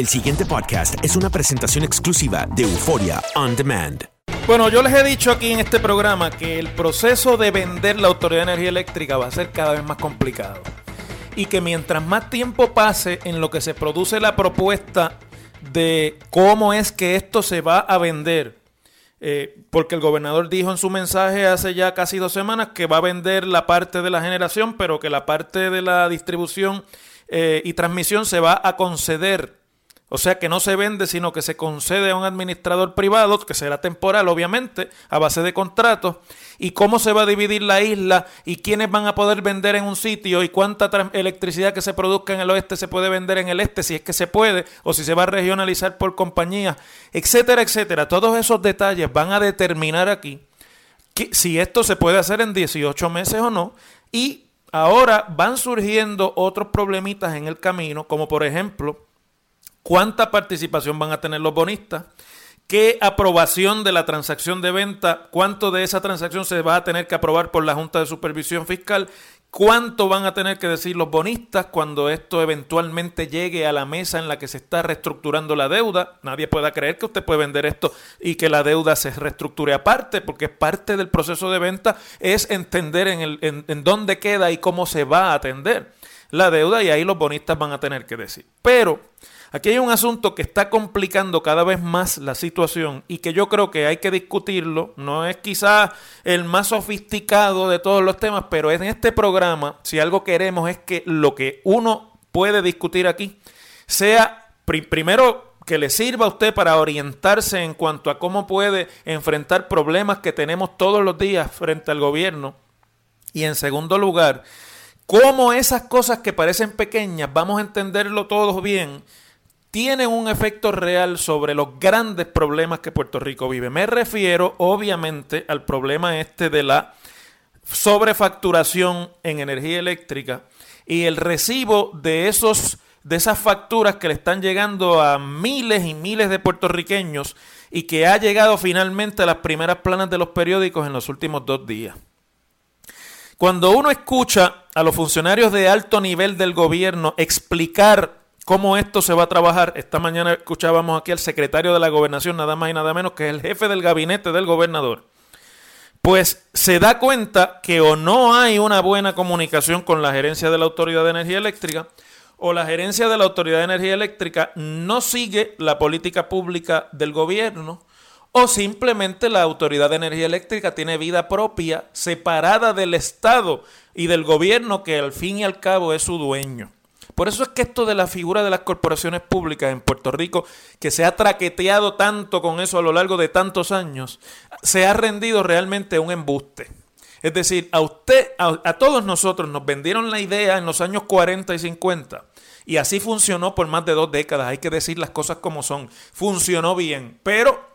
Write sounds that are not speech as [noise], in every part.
El siguiente podcast es una presentación exclusiva de Euforia On Demand. Bueno, yo les he dicho aquí en este programa que el proceso de vender la Autoridad de Energía Eléctrica va a ser cada vez más complicado. Y que mientras más tiempo pase en lo que se produce la propuesta de cómo es que esto se va a vender, eh, porque el gobernador dijo en su mensaje hace ya casi dos semanas que va a vender la parte de la generación, pero que la parte de la distribución eh, y transmisión se va a conceder o sea que no se vende, sino que se concede a un administrador privado, que será temporal, obviamente, a base de contratos. Y cómo se va a dividir la isla y quiénes van a poder vender en un sitio y cuánta electricidad que se produzca en el oeste se puede vender en el este, si es que se puede, o si se va a regionalizar por compañías, etcétera, etcétera. Todos esos detalles van a determinar aquí si esto se puede hacer en 18 meses o no. Y ahora van surgiendo otros problemitas en el camino, como por ejemplo cuánta participación van a tener los bonistas, qué aprobación de la transacción de venta, cuánto de esa transacción se va a tener que aprobar por la Junta de Supervisión Fiscal, cuánto van a tener que decir los bonistas cuando esto eventualmente llegue a la mesa en la que se está reestructurando la deuda. Nadie pueda creer que usted puede vender esto y que la deuda se reestructure aparte, porque parte del proceso de venta es entender en, en dónde queda y cómo se va a atender la deuda y ahí los bonistas van a tener que decir. Pero Aquí hay un asunto que está complicando cada vez más la situación y que yo creo que hay que discutirlo. No es quizás el más sofisticado de todos los temas, pero en este programa, si algo queremos es que lo que uno puede discutir aquí sea primero que le sirva a usted para orientarse en cuanto a cómo puede enfrentar problemas que tenemos todos los días frente al gobierno. Y en segundo lugar, cómo esas cosas que parecen pequeñas, vamos a entenderlo todos bien, tienen un efecto real sobre los grandes problemas que Puerto Rico vive. Me refiero obviamente al problema este de la sobrefacturación en energía eléctrica y el recibo de esos de esas facturas que le están llegando a miles y miles de puertorriqueños y que ha llegado finalmente a las primeras planas de los periódicos en los últimos dos días. Cuando uno escucha a los funcionarios de alto nivel del gobierno explicar cómo esto se va a trabajar. Esta mañana escuchábamos aquí al secretario de la gobernación, nada más y nada menos que es el jefe del gabinete del gobernador. Pues se da cuenta que o no hay una buena comunicación con la gerencia de la Autoridad de Energía Eléctrica, o la gerencia de la Autoridad de Energía Eléctrica no sigue la política pública del gobierno, o simplemente la Autoridad de Energía Eléctrica tiene vida propia, separada del Estado y del gobierno que al fin y al cabo es su dueño. Por eso es que esto de la figura de las corporaciones públicas en Puerto Rico, que se ha traqueteado tanto con eso a lo largo de tantos años, se ha rendido realmente un embuste. Es decir, a usted, a, todos nosotros nos vendieron la idea en los años 40 y 50. Y así funcionó por más de dos décadas. Hay que decir las cosas como son. Funcionó bien. Pero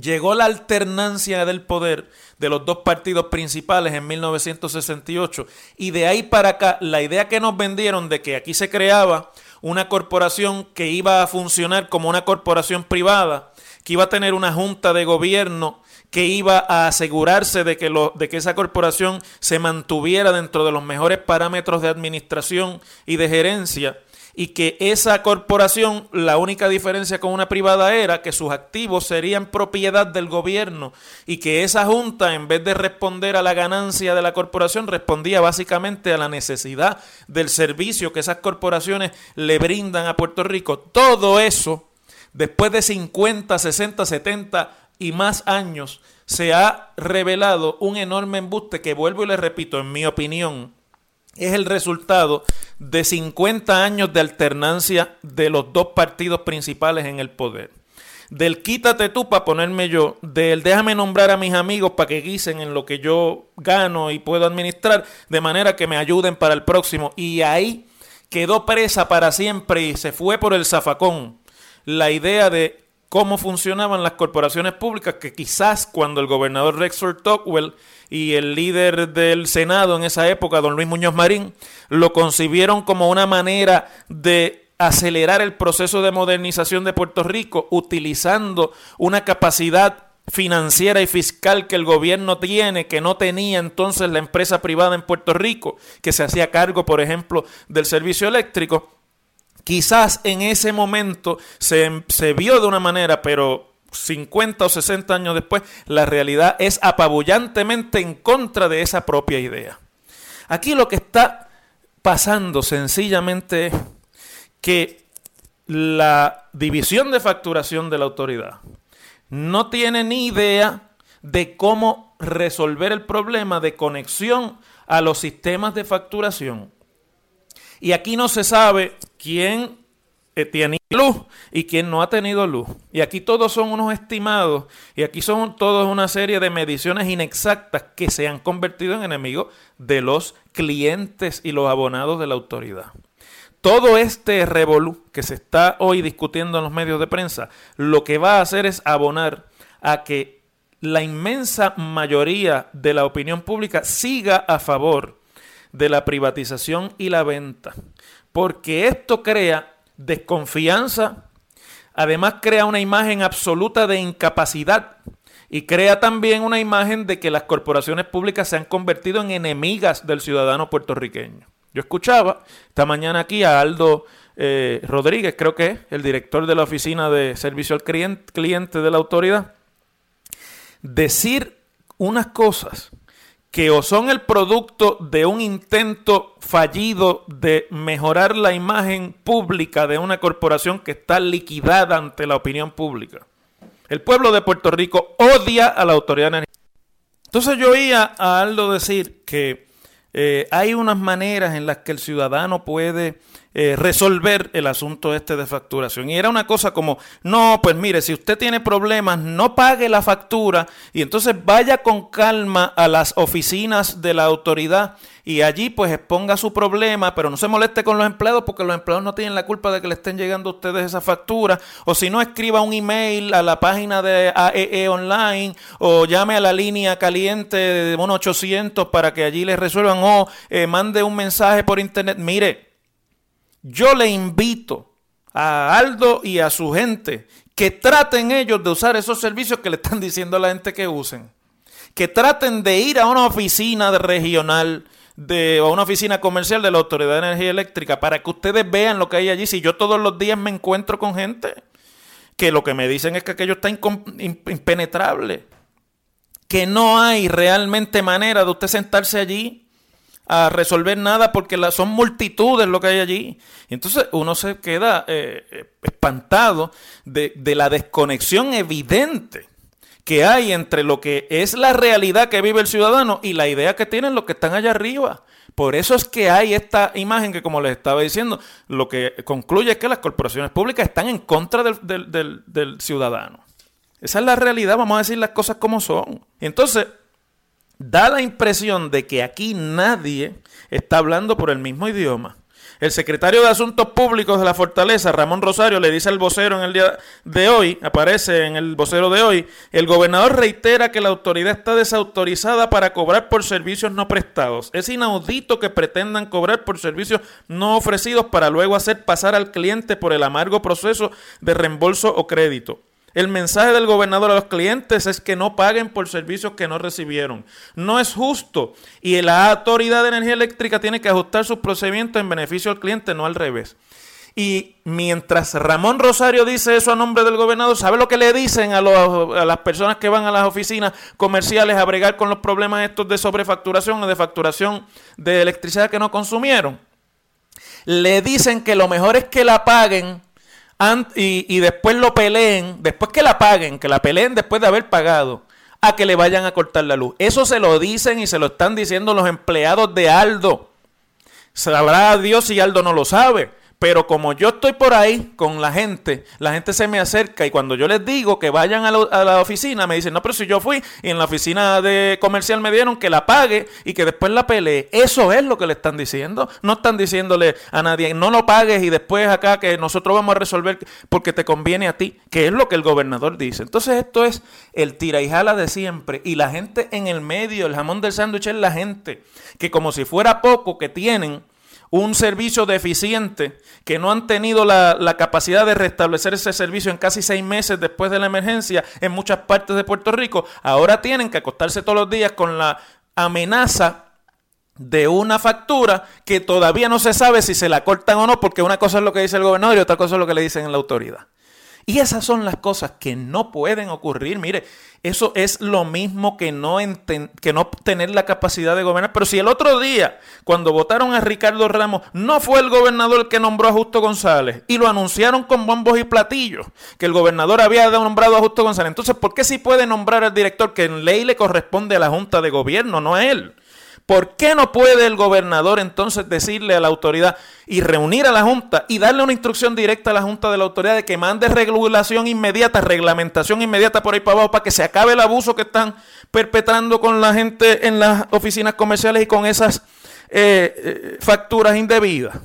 Llegó la alternancia del poder de los dos partidos principales en 1968 y de ahí para acá la idea que nos vendieron de que aquí se creaba una corporación que iba a funcionar como una corporación privada, que iba a tener una junta de gobierno que iba a asegurarse de que, lo, de que esa corporación se mantuviera dentro de los mejores parámetros de administración y de gerencia y que esa corporación, la única diferencia con una privada era que sus activos serían propiedad del gobierno y que esa junta, en vez de responder a la ganancia de la corporación, respondía básicamente a la necesidad del servicio que esas corporaciones le brindan a Puerto Rico. Todo eso, después de 50, 60, 70 y más años, se ha revelado un enorme embuste que vuelvo y le repito, en mi opinión, es el resultado de 50 años de alternancia de los dos partidos principales en el poder. Del quítate tú para ponerme yo, del déjame nombrar a mis amigos para que guisen en lo que yo gano y puedo administrar, de manera que me ayuden para el próximo. Y ahí quedó presa para siempre y se fue por el zafacón la idea de cómo funcionaban las corporaciones públicas, que quizás cuando el gobernador Rexford Tocqueville y el líder del Senado en esa época, don Luis Muñoz Marín, lo concibieron como una manera de acelerar el proceso de modernización de Puerto Rico utilizando una capacidad financiera y fiscal que el gobierno tiene, que no tenía entonces la empresa privada en Puerto Rico, que se hacía cargo, por ejemplo, del servicio eléctrico, quizás en ese momento se, se vio de una manera, pero 50 o 60 años después, la realidad es apabullantemente en contra de esa propia idea. Aquí lo que está pasando sencillamente es que la división de facturación de la autoridad no tiene ni idea de cómo resolver el problema de conexión a los sistemas de facturación. Y aquí no se sabe quién tiene luz y quién no ha tenido luz. Y aquí todos son unos estimados y aquí son todos una serie de mediciones inexactas que se han convertido en enemigos de los clientes y los abonados de la autoridad. Todo este revolú que se está hoy discutiendo en los medios de prensa, lo que va a hacer es abonar a que la inmensa mayoría de la opinión pública siga a favor de la privatización y la venta. Porque esto crea desconfianza, además crea una imagen absoluta de incapacidad y crea también una imagen de que las corporaciones públicas se han convertido en enemigas del ciudadano puertorriqueño. Yo escuchaba esta mañana aquí a Aldo eh, Rodríguez, creo que es el director de la Oficina de Servicio al Cliente de la Autoridad, decir unas cosas que o son el producto de un intento fallido de mejorar la imagen pública de una corporación que está liquidada ante la opinión pública. El pueblo de Puerto Rico odia a la autoridad energética. Entonces yo oía a Aldo decir que eh, hay unas maneras en las que el ciudadano puede eh, resolver el asunto este de facturación. Y era una cosa como, no, pues mire, si usted tiene problemas, no pague la factura y entonces vaya con calma a las oficinas de la autoridad y allí pues exponga su problema, pero no se moleste con los empleados porque los empleados no tienen la culpa de que le estén llegando a ustedes esa factura, o si no escriba un email a la página de AEE e Online o llame a la línea caliente de 1800 para que allí les resuelvan o eh, mande un mensaje por internet. Mire, yo le invito a Aldo y a su gente que traten ellos de usar esos servicios que le están [laughs] diciendo a la gente que usen. Que traten de ir a una oficina regional de, o a una oficina comercial de la Autoridad de Energía Eléctrica para que ustedes vean lo que hay allí. Si yo todos los días me encuentro con gente que lo que me dicen es que aquello está impenetrable, que no hay realmente manera de usted sentarse allí a resolver nada porque la, son multitudes lo que hay allí. Entonces uno se queda eh, espantado de, de la desconexión evidente que hay entre lo que es la realidad que vive el ciudadano y la idea que tienen los que están allá arriba. Por eso es que hay esta imagen que, como les estaba diciendo, lo que concluye es que las corporaciones públicas están en contra del, del, del ciudadano. Esa es la realidad, vamos a decir las cosas como son. Entonces, Da la impresión de que aquí nadie está hablando por el mismo idioma. El secretario de Asuntos Públicos de la Fortaleza, Ramón Rosario, le dice al vocero en el día de hoy, aparece en el vocero de hoy, el gobernador reitera que la autoridad está desautorizada para cobrar por servicios no prestados. Es inaudito que pretendan cobrar por servicios no ofrecidos para luego hacer pasar al cliente por el amargo proceso de reembolso o crédito. El mensaje del gobernador a los clientes es que no paguen por servicios que no recibieron. No es justo y la Autoridad de Energía Eléctrica tiene que ajustar sus procedimientos en beneficio del cliente, no al revés. Y mientras Ramón Rosario dice eso a nombre del gobernador, ¿sabe lo que le dicen a, las personas que van a las oficinas comerciales a bregar con los problemas estos de sobrefacturación o de facturación de electricidad que no consumieron? Le dicen que lo mejor es que la paguen y, después lo peleen, después que la paguen, que la peleen después de haber pagado, a que le vayan a cortar la luz. Eso se lo dicen y se lo están diciendo los empleados de Aldo. Sabrá Dios si Aldo no lo sabe, Pero como yo estoy por ahí con la gente, la gente se me acerca y cuando yo les digo que vayan a, la oficina, me dicen, no, pero si yo fui y en la oficina de comercial me dieron que la pague y que después la pelee. Eso es lo que le están diciendo. No están diciéndole a nadie, no lo pagues y después acá que nosotros vamos a resolver porque te conviene a ti, que es lo que el gobernador dice. Entonces esto es el tira y jala de siempre. Y la gente en el medio, el jamón del sándwich es la gente que como si fuera poco que tienen un servicio deficiente, que no han tenido la, capacidad de restablecer ese servicio en casi seis meses después de la emergencia en muchas partes de Puerto Rico, ahora tienen que acostarse todos los días con la amenaza de una factura que todavía no se sabe si se la cortan o no, porque una cosa es lo que dice el gobernador y otra cosa es lo que le dicen en la autoridad. Y esas son las cosas que no pueden ocurrir. Mire, eso es lo mismo que no, que no tener la capacidad de gobernar. Pero si el otro día, cuando votaron a Ricardo Ramos, no fue el gobernador el que nombró a Justo González y lo anunciaron con bombos y platillos, que el gobernador había nombrado a Justo González. Entonces, ¿por qué si puede nombrar al director que en ley le corresponde a la Junta de Gobierno, no a él? ¿Por qué no puede el gobernador entonces decirle a la autoridad y reunir a la Junta y darle una instrucción directa a la Junta de la autoridad de que mande regulación inmediata, reglamentación inmediata por ahí para abajo para que se acabe el abuso que están perpetrando con la gente en las oficinas comerciales y con esas eh, eh, facturas indebidas?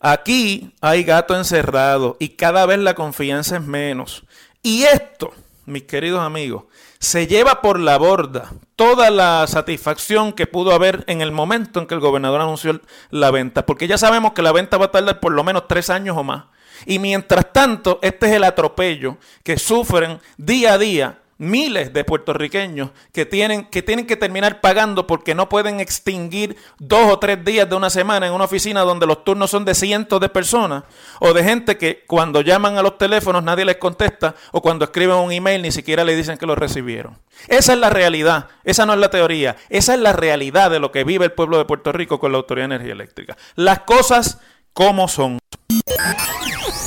Aquí hay gato encerrado y cada vez la confianza es menos. Y esto, mis queridos amigos, se lleva por la borda toda la satisfacción que pudo haber en el momento en que el gobernador anunció la venta, porque ya sabemos que la venta va a tardar por lo menos tres años o más. Y mientras tanto, este es el atropello que sufren día a día miles de puertorriqueños que tienen, que tienen que terminar pagando porque no pueden extinguir dos o tres días de una semana en una oficina donde los turnos son de cientos de personas o de gente que cuando llaman a los teléfonos nadie les contesta o cuando escriben un email ni siquiera le dicen que lo recibieron. Esa es la realidad, esa no es la teoría, esa es la realidad de lo que vive el pueblo de Puerto Rico con la Autoridad de Energía Eléctrica. Las cosas como son.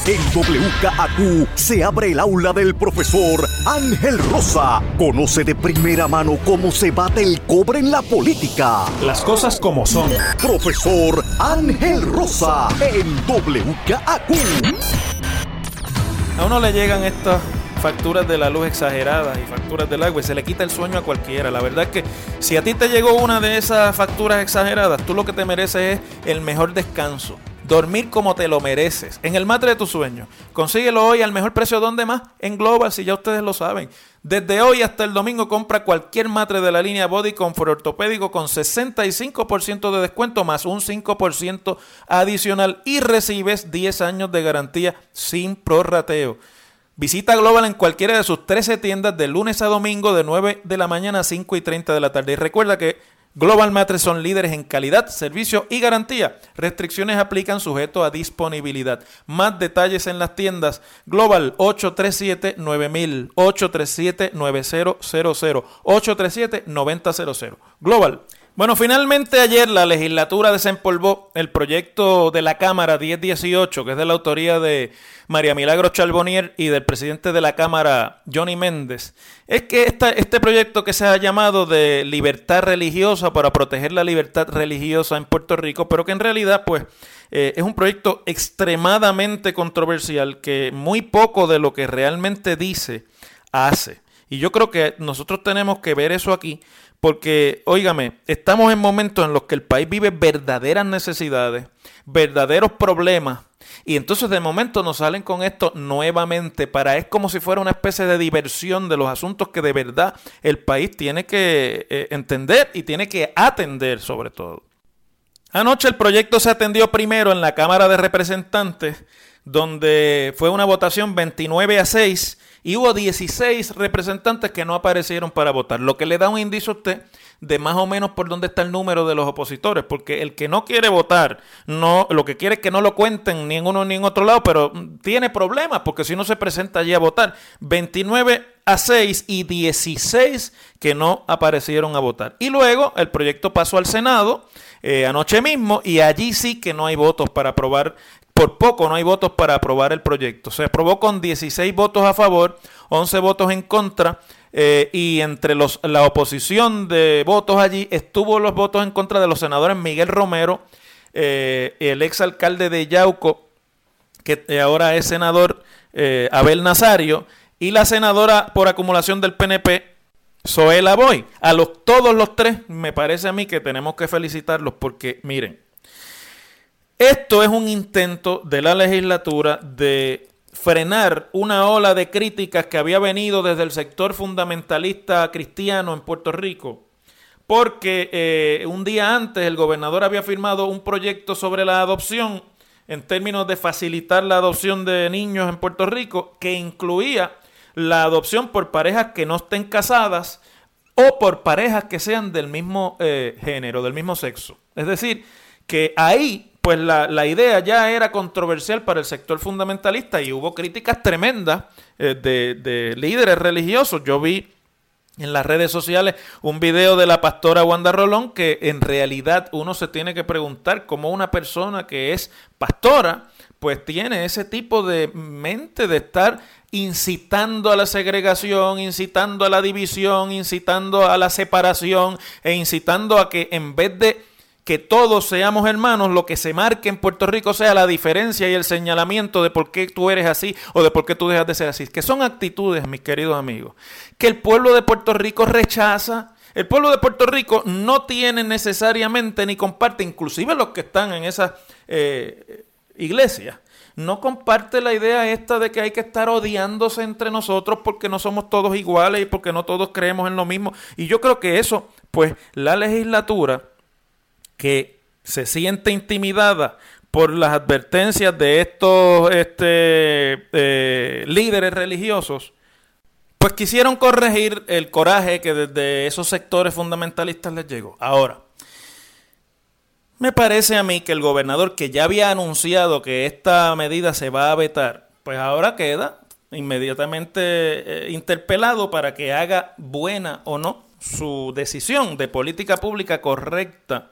En WKAQ se abre el aula del profesor Ángel Rosa. Conoce de primera mano cómo se bate el cobre en la política. Las cosas como son. Profesor Ángel Rosa en WKAQ. A uno le llegan estas facturas de la luz exageradas y facturas del agua y se le quita el sueño a cualquiera. La verdad es que si a ti te llegó una de esas facturas exageradas, tú lo que te mereces es el mejor descanso Dormir como te lo mereces. En el matre de tu sueño. Consíguelo hoy al mejor precio. ¿Dónde más? En Global, si ya ustedes lo saben. Desde hoy hasta el domingo compra cualquier matre de la línea Body Comfort ortopédico con 65% de descuento más un 5% adicional y recibes 10 años de garantía sin prorrateo. Visita Global en cualquiera de sus 13 tiendas de lunes a domingo de 9 de la mañana a 5 y 30 de la tarde. Y recuerda que Global Matres son líderes en calidad, servicio y garantía. Restricciones aplican sujeto a disponibilidad. Más detalles en las tiendas. Global 837-9000, 837-9000, 837-9000. Global. Bueno, finalmente ayer la legislatura desempolvó el proyecto de la Cámara 1018, que es de la autoría de María Milagro Charbonnier y del presidente de la Cámara, Johnny Méndez. Es que este proyecto que se ha llamado de libertad religiosa para proteger la libertad religiosa en Puerto Rico, pero que en realidad pues eh, es un proyecto extremadamente controversial que muy poco de lo que realmente dice hace. Y yo creo que nosotros tenemos que ver eso aquí porque, óigame, estamos en momentos en los que el país vive verdaderas necesidades, verdaderos problemas. Y entonces de momento nos salen con esto nuevamente para es como si fuera una especie de diversión de los asuntos que de verdad el país tiene que eh, entender y tiene que atender sobre todo. Anoche el proyecto se atendió primero en la Cámara de Representantes, donde fue una votación 29 a 6 y hubo 16 representantes que no aparecieron para votar, lo que le da un indicio a usted de más o menos por dónde está el número de los opositores, porque el que no quiere votar, no, lo que quiere es que no lo cuenten ni en uno ni en otro lado, pero tiene problemas, porque si no se presenta allí a votar, 29 a 6 y 16 que no aparecieron a votar. Y luego el proyecto pasó al Senado eh, anoche mismo y allí sí que no hay votos para aprobar por poco no hay votos para aprobar el proyecto. Se aprobó con 16 votos a favor, 11 votos en contra. Eh, y entre los, la oposición de votos allí estuvo los votos en contra de los senadores Miguel Romero, eh, el exalcalde de Yauco, que ahora es senador eh, Abel Nazario, y la senadora por acumulación del PNP, Zoela Boy. A los, todos los tres, me parece a mí que tenemos que felicitarlos porque, miren, esto es un intento de la legislatura de frenar una ola de críticas que había venido desde el sector fundamentalista cristiano en Puerto Rico, porque eh, un día antes el gobernador había firmado un proyecto sobre la adopción en términos de facilitar la adopción de niños en Puerto Rico, que incluía la adopción por parejas que no estén casadas o por parejas que sean del mismo eh, género, del mismo sexo. Es decir, que ahí, pues la, la, idea ya era controversial para el sector fundamentalista y hubo críticas tremendas eh, de, de líderes religiosos. Yo vi en las redes sociales un video de la pastora Wanda Rolón que en realidad uno se tiene que preguntar cómo una persona que es pastora pues tiene ese tipo de mente de estar incitando a la segregación, incitando a la división, incitando a la separación e incitando a que en vez de que todos seamos hermanos, lo que se marque en Puerto Rico sea la diferencia y el señalamiento de por qué tú eres así o de por qué tú dejas de ser así. Que son actitudes, mis queridos amigos, que el pueblo de Puerto Rico rechaza. El pueblo de Puerto Rico no tiene necesariamente ni comparte, inclusive los que están en esas eh, iglesias, no comparte la idea esta de que hay que estar odiándose entre nosotros porque no somos todos iguales y porque no todos creemos en lo mismo. Y yo creo que eso, pues la legislatura que se siente intimidada por las advertencias de estos este, eh, líderes religiosos, pues quisieron corregir el coraje que desde esos sectores fundamentalistas les llegó. Ahora, me parece a mí que el gobernador que ya había anunciado que esta medida se va a vetar, pues ahora queda inmediatamente eh, interpelado para que haga buena o no su decisión de política pública correcta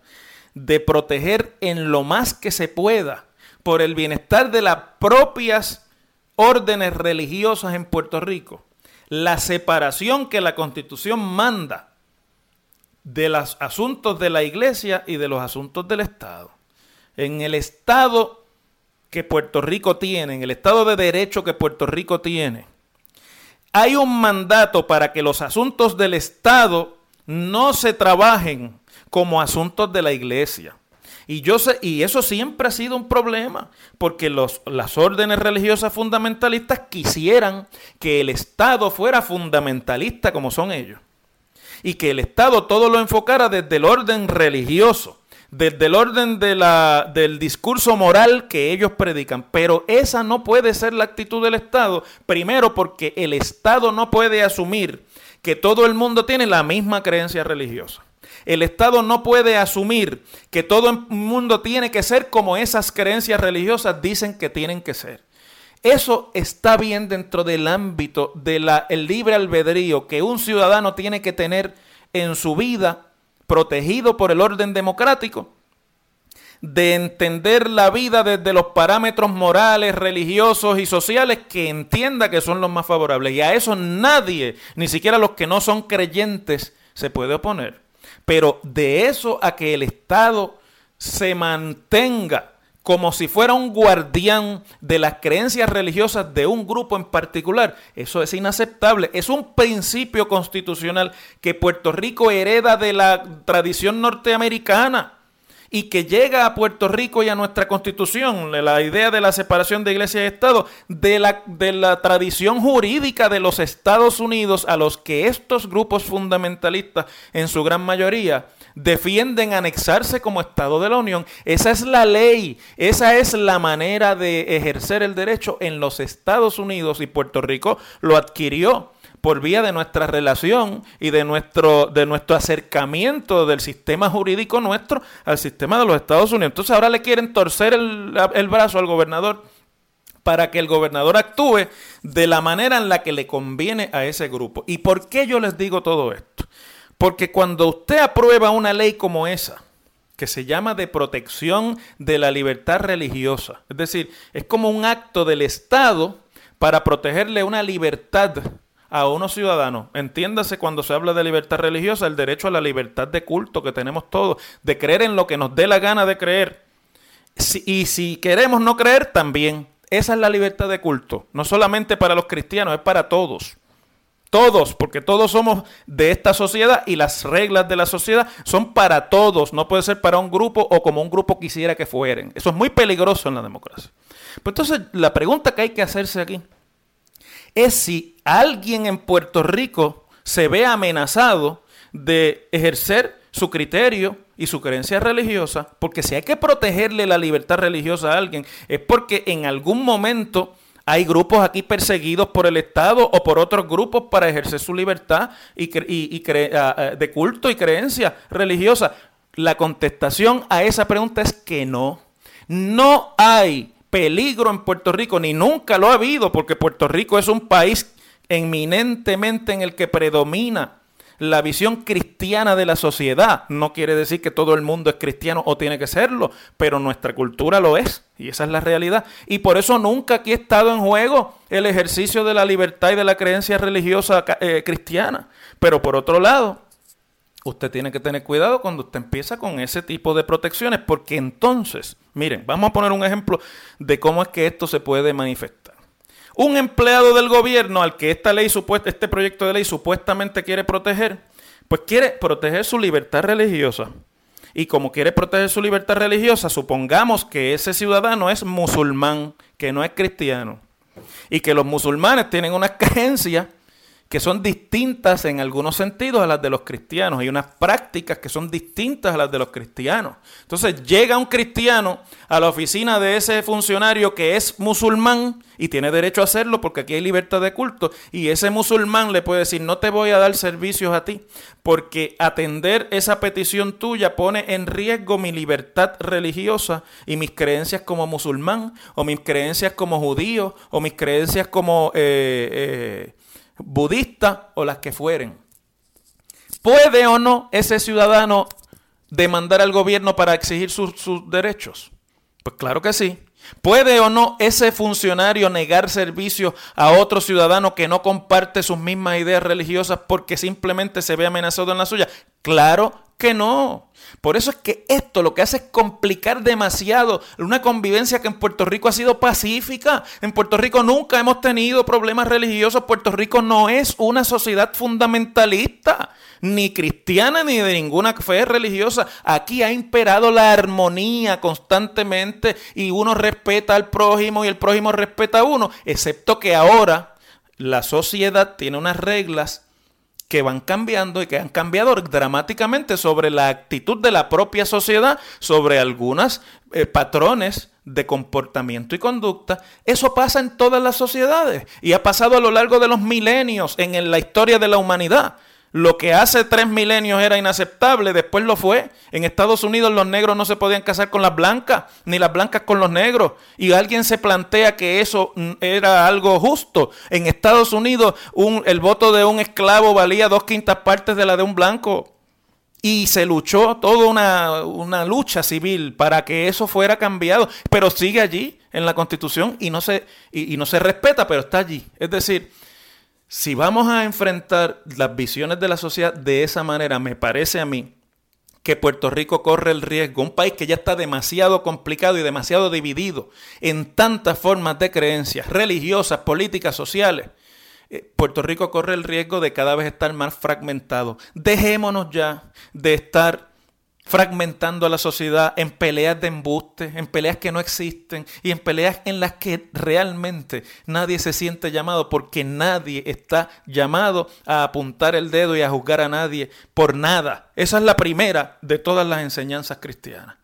de proteger en lo más que se pueda por el bienestar de las propias órdenes religiosas en Puerto Rico, la separación que la constitución manda de los asuntos de la iglesia y de los asuntos del Estado. En el Estado que Puerto Rico tiene, en el Estado de Derecho que Puerto Rico tiene, hay un mandato para que los asuntos del Estado no se trabajen como asuntos de la iglesia. Y, yo sé, y eso siempre ha sido un problema, porque los, las órdenes religiosas fundamentalistas quisieran que el Estado fuera fundamentalista como son ellos y que el Estado todo lo enfocara desde el orden religioso, desde el orden de la, del discurso moral que ellos predican. Pero esa no puede ser la actitud del Estado, primero porque el Estado no puede asumir que todo el mundo tiene la misma creencia religiosa. El Estado no puede asumir que todo el mundo tiene que ser como esas creencias religiosas dicen que tienen que ser. Eso está bien dentro del ámbito del libre albedrío que un ciudadano tiene que tener en su vida, protegido por el orden democrático, de entender la vida desde los parámetros morales, religiosos y sociales que entienda que son los más favorables. Y a eso nadie, ni siquiera los que no son creyentes, se puede oponer. Pero de eso a que el Estado se mantenga como si fuera un guardián de las creencias religiosas de un grupo en particular. Eso es inaceptable. Es un principio constitucional que Puerto Rico hereda de la tradición norteamericana y que llega a Puerto Rico y a nuestra constitución, la idea de la separación de iglesia y Estado, de la, de la tradición jurídica de los Estados Unidos a los que estos grupos fundamentalistas, en su gran mayoría, defienden anexarse como Estado de la Unión. Esa es la ley, esa es la manera de ejercer el derecho en los Estados Unidos y Puerto Rico lo adquirió por vía de nuestra relación y de nuestro, de nuestro acercamiento del sistema jurídico nuestro al sistema de los Estados Unidos. Entonces ahora le quieren torcer el, el brazo al gobernador para que el gobernador actúe de la manera en la que le conviene a ese grupo. ¿Y por qué yo les digo todo esto? Porque cuando usted aprueba una ley como esa, que se llama de protección de la libertad religiosa, es decir, es como un acto del Estado para protegerle una libertad a unos ciudadanos. Entiéndase cuando se habla de libertad religiosa, el derecho a la libertad de culto que tenemos todos, de creer en lo que nos dé la gana de creer. y si queremos no creer, también. esa es la libertad de culto. No solamente para los cristianos, es para todos. Todos, porque todos somos de esta sociedad y las reglas de la sociedad son para todos, no puede ser para un grupo o como un grupo quisiera que fueren. Eso es muy peligroso en la democracia. Pues entonces, la pregunta que hay que hacerse aquí es si alguien en Puerto Rico se ve amenazado de ejercer su criterio y su creencia religiosa, porque si hay que protegerle la libertad religiosa a alguien, es porque en algún momento hay grupos aquí perseguidos por el Estado o por otros grupos para ejercer su libertad y, ah, ah, de culto y creencia religiosa. La contestación a esa pregunta es que no. No hay peligro en Puerto Rico, ni nunca lo ha habido, porque Puerto Rico es un país eminentemente en el que predomina la visión cristiana de la sociedad. No quiere decir que todo el mundo es cristiano o tiene que serlo, pero nuestra cultura lo es. Y esa es la realidad. Y por eso nunca aquí ha estado en juego el ejercicio de la libertad y de la creencia religiosa eh, cristiana. Pero por otro lado, usted tiene que tener cuidado cuando usted empieza con ese tipo de protecciones, porque entonces, miren, vamos a poner un ejemplo de cómo es que esto se puede manifestar. Un empleado del gobierno al que esta ley este proyecto de ley supuestamente quiere proteger, pues quiere proteger su libertad religiosa. Y como quiere proteger su libertad religiosa, supongamos que ese ciudadano es musulmán, que no es cristiano. Y que los musulmanes tienen unas [laughs] creencias que son distintas en algunos sentidos a las de los cristianos y unas prácticas que son distintas a las de los cristianos. Entonces llega un cristiano a la oficina de ese funcionario que es musulmán y tiene derecho a hacerlo porque aquí hay libertad de culto y ese musulmán le puede decir no te voy a dar servicios a ti porque atender esa petición tuya pone en riesgo mi libertad religiosa y mis creencias como musulmán o mis creencias como judío o mis creencias como... Eh, eh, budistas o las que fueren. ¿Puede o no ese ciudadano demandar al gobierno para exigir sus, derechos? Pues claro que sí. ¿Puede o no ese funcionario negar servicio a otro ciudadano que no comparte sus mismas ideas religiosas porque simplemente se ve amenazado en la suya? Claro que no. Por eso es que esto lo que hace es complicar demasiado una convivencia que en Puerto Rico ha sido pacífica. En Puerto Rico nunca hemos tenido problemas religiosos. Puerto Rico no es una sociedad fundamentalista, ni cristiana, ni de ninguna fe religiosa. Aquí ha imperado la armonía constantemente y uno respeta al prójimo y el prójimo respeta a uno, excepto que ahora la sociedad tiene unas reglas que van cambiando y que han cambiado dramáticamente sobre la actitud de la propia sociedad, sobre algunos eh, patrones de comportamiento y conducta. Eso pasa en todas las sociedades y ha pasado a lo largo de los milenios en la historia de la humanidad. Lo que hace tres milenios era inaceptable, después lo fue. En Estados Unidos los negros no se podían casar con las blancas, ni las blancas con los negros. Y alguien se plantea que eso mm, era algo justo. En Estados Unidos el voto de un esclavo valía dos quintas partes de la de un blanco. Y se luchó toda una, lucha civil para que eso fuera cambiado. Pero sigue allí en la constitución y no se, y no se respeta, pero está allí. Es decir, si vamos a enfrentar las visiones de la sociedad de esa manera, me parece a mí que Puerto Rico corre el riesgo, un país que ya está demasiado complicado y demasiado dividido en tantas formas de creencias religiosas, políticas, sociales. Eh, Puerto Rico corre el riesgo de cada vez estar más fragmentado. Dejémonos ya de estar fragmentando a la sociedad en peleas de embuste, en peleas que no existen y en peleas en las que realmente nadie se siente llamado porque nadie está llamado a apuntar el dedo y a juzgar a nadie por nada. Esa es la primera de todas las enseñanzas cristianas.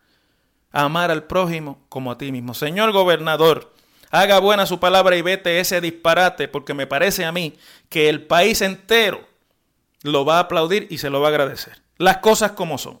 amar al prójimo como a ti mismo. Señor gobernador, haga buena su palabra y vete ese disparate porque me parece a mí que el país entero lo va a aplaudir y se lo va a agradecer. Las cosas como son.